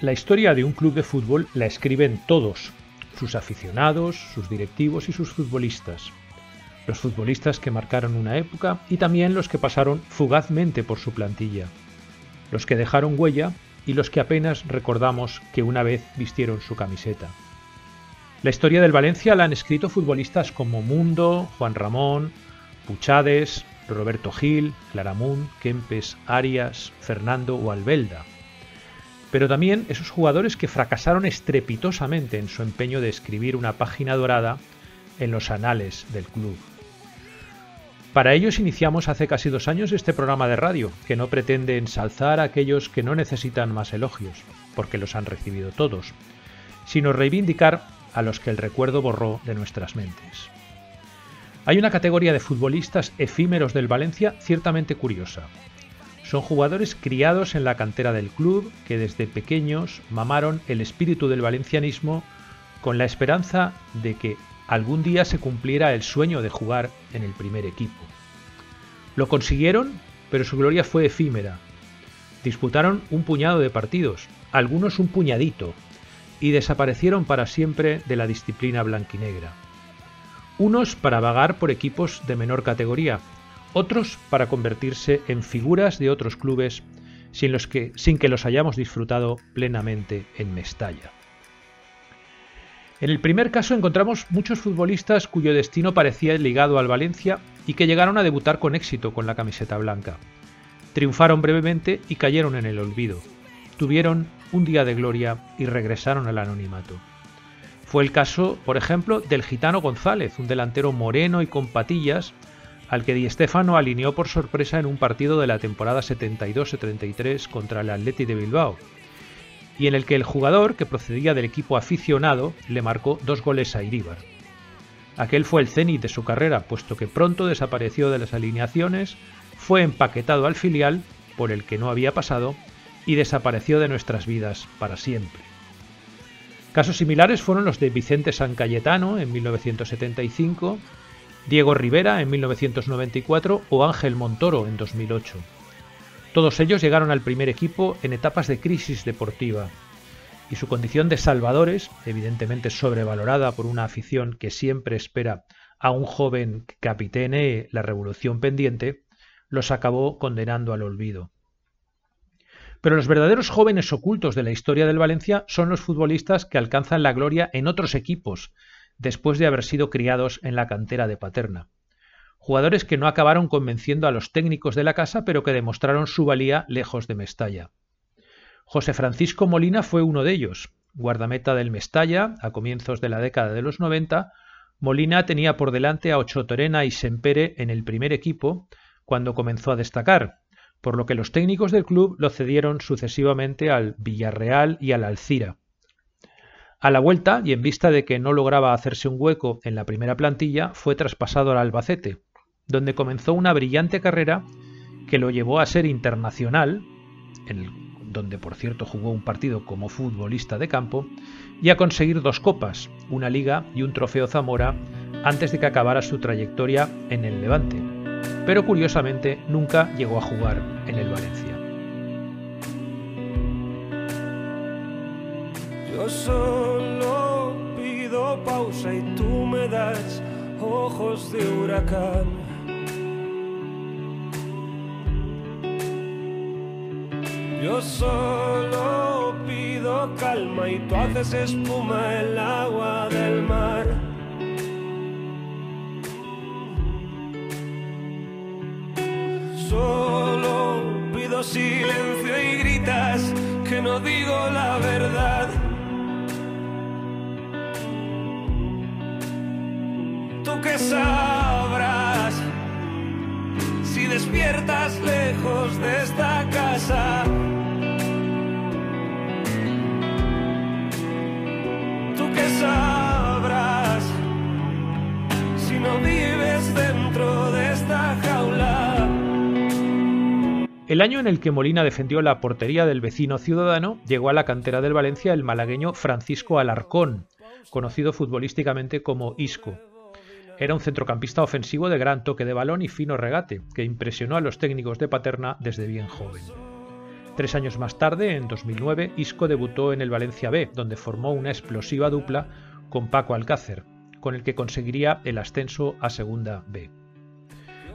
La historia de un club de fútbol la escriben todos, sus aficionados, sus directivos y sus futbolistas. Los futbolistas que marcaron una época y también los que pasaron fugazmente por su plantilla. Los que dejaron huella y los que apenas recordamos que una vez vistieron su camiseta. La historia del Valencia la han escrito futbolistas como Mundo, Juan Ramón, Puchades, Roberto Gil, Claramunt, Kempes, Arias, Fernando o Albelda pero también esos jugadores que fracasaron estrepitosamente en su empeño de escribir una página dorada en los anales del club. Para ellos iniciamos hace casi dos años este programa de radio, que no pretende ensalzar a aquellos que no necesitan más elogios, porque los han recibido todos, sino reivindicar a los que el recuerdo borró de nuestras mentes. Hay una categoría de futbolistas efímeros del Valencia ciertamente curiosa, son jugadores criados en la cantera del club que desde pequeños mamaron el espíritu del valencianismo con la esperanza de que algún día se cumpliera el sueño de jugar en el primer equipo. Lo consiguieron, pero su gloria fue efímera. Disputaron un puñado de partidos, algunos un puñadito, y desaparecieron para siempre de la disciplina blanquinegra. Unos para vagar por equipos de menor categoría, otros para convertirse en figuras de otros clubes sin, los que, sin que los hayamos disfrutado plenamente en Mestalla. En el primer caso encontramos muchos futbolistas cuyo destino parecía ligado al Valencia y que llegaron a debutar con éxito con la camiseta blanca. Triunfaron brevemente y cayeron en el olvido. Tuvieron un día de gloria y regresaron al anonimato. Fue el caso, por ejemplo, del gitano González, un delantero moreno y con patillas al que Di Stéfano alineó por sorpresa en un partido de la temporada 72-73 contra el Atleti de Bilbao, y en el que el jugador, que procedía del equipo aficionado, le marcó dos goles a Iríbar. Aquel fue el cenit de su carrera, puesto que pronto desapareció de las alineaciones, fue empaquetado al filial, por el que no había pasado, y desapareció de nuestras vidas para siempre. Casos similares fueron los de Vicente San Cayetano en 1975, Diego Rivera en 1994 o Ángel Montoro en 2008. Todos ellos llegaron al primer equipo en etapas de crisis deportiva, y su condición de salvadores, evidentemente sobrevalorada por una afición que siempre espera a un joven que capitene la revolución pendiente, los acabó condenando al olvido. Pero los verdaderos jóvenes ocultos de la historia del Valencia son los futbolistas que alcanzan la gloria en otros equipos después de haber sido criados en la cantera de Paterna. Jugadores que no acabaron convenciendo a los técnicos de la casa, pero que demostraron su valía lejos de Mestalla. José Francisco Molina fue uno de ellos. Guardameta del Mestalla, a comienzos de la década de los 90, Molina tenía por delante a Ocho Torena y Sempere en el primer equipo cuando comenzó a destacar, por lo que los técnicos del club lo cedieron sucesivamente al Villarreal y al Alcira. A la vuelta, y en vista de que no lograba hacerse un hueco en la primera plantilla, fue traspasado al Albacete, donde comenzó una brillante carrera que lo llevó a ser internacional, en donde por cierto jugó un partido como futbolista de campo, y a conseguir dos copas, una liga y un trofeo Zamora, antes de que acabara su trayectoria en el Levante. Pero curiosamente nunca llegó a jugar en el Valencia. Yo solo pido pausa y tú me das ojos de huracán. Yo solo pido calma y tú haces espuma el agua del mar. Solo pido silencio y gritas que no digo la verdad. Sabrás si de despiertas lejos de esta casa. Tú que sabrás si no vives dentro de esta jaula. El año en el que Molina defendió la portería del vecino ciudadano, llegó a la cantera del Valencia el malagueño Francisco Alarcón, conocido futbolísticamente como Isco. Era un centrocampista ofensivo de gran toque de balón y fino regate, que impresionó a los técnicos de Paterna desde bien joven. Tres años más tarde, en 2009, Isco debutó en el Valencia B, donde formó una explosiva dupla con Paco Alcácer, con el que conseguiría el ascenso a Segunda B.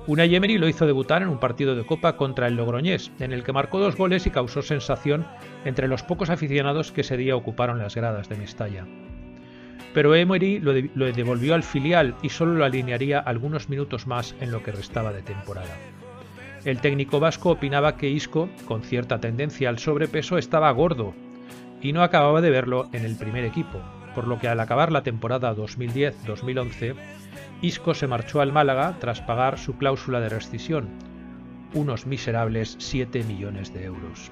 Unai Emery lo hizo debutar en un partido de Copa contra el Logroñés, en el que marcó dos goles y causó sensación entre los pocos aficionados que ese día ocuparon las gradas de Mestalla pero Emery lo, devolvió al filial y solo lo alinearía algunos minutos más en lo que restaba de temporada. El técnico vasco opinaba que Isco, con cierta tendencia al sobrepeso, estaba gordo y no acababa de verlo en el primer equipo, por lo que al acabar la temporada 2010-2011, Isco se marchó al Málaga tras pagar su cláusula de rescisión, unos miserables 7 millones de euros.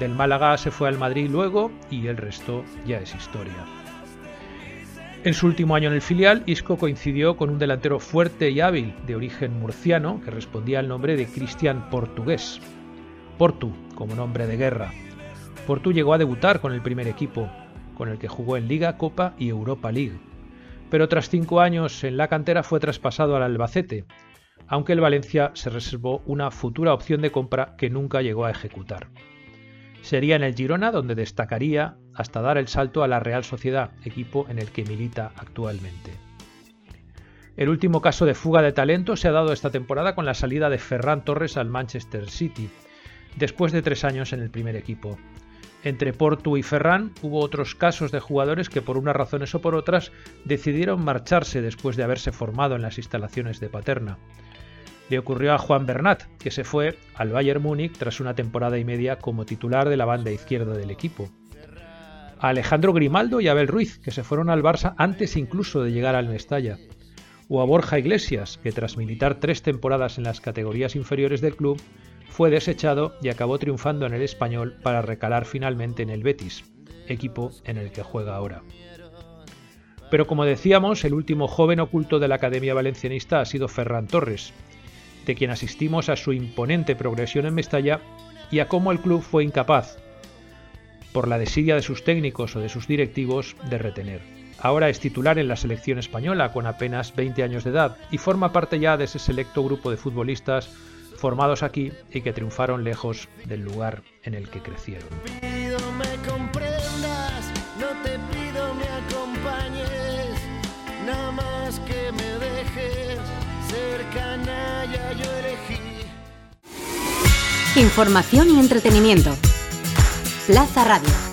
Del Málaga se fue al Madrid luego y el resto ya es historia. En su último año en el filial, Isco coincidió con un delantero fuerte y hábil de origen murciano que respondía al nombre de Cristian Portugués. Portu, como nombre de guerra. Portu llegó a debutar con el primer equipo, con el que jugó en Liga, Copa y Europa League. Pero tras cinco años en la cantera fue traspasado al Albacete, aunque el Valencia se reservó una futura opción de compra que nunca llegó a ejecutar. Sería en el Girona donde destacaría hasta dar el salto a la Real Sociedad, equipo en el que milita actualmente. El último caso de fuga de talento se ha dado esta temporada con la salida de Ferran Torres al Manchester City, después de tres años en el primer equipo. Entre Portu y Ferran hubo otros casos de jugadores que por unas razones o por otras decidieron marcharse después de haberse formado en las instalaciones de Paterna le ocurrió a Juan Bernat, que se fue al Bayern Múnich tras una temporada y media como titular de la banda izquierda del equipo. A Alejandro Grimaldo y Abel Ruiz, que se fueron al Barça antes incluso de llegar al Mestalla. O a Borja Iglesias, que tras militar tres temporadas en las categorías inferiores del club, fue desechado y acabó triunfando en el español para recalar finalmente en el Betis, equipo en el que juega ahora. Pero como decíamos, el último joven oculto de la Academia Valencianista ha sido Ferran Torres, de quien asistimos a su imponente progresión en Mestalla y a cómo el club fue incapaz, por la desidia de sus técnicos o de sus directivos, de retener. Ahora es titular en la selección española con apenas 20 años de edad y forma parte ya de ese selecto grupo de futbolistas formados aquí y que triunfaron lejos del lugar en el que crecieron. Información y entretenimiento. Plaza Radio.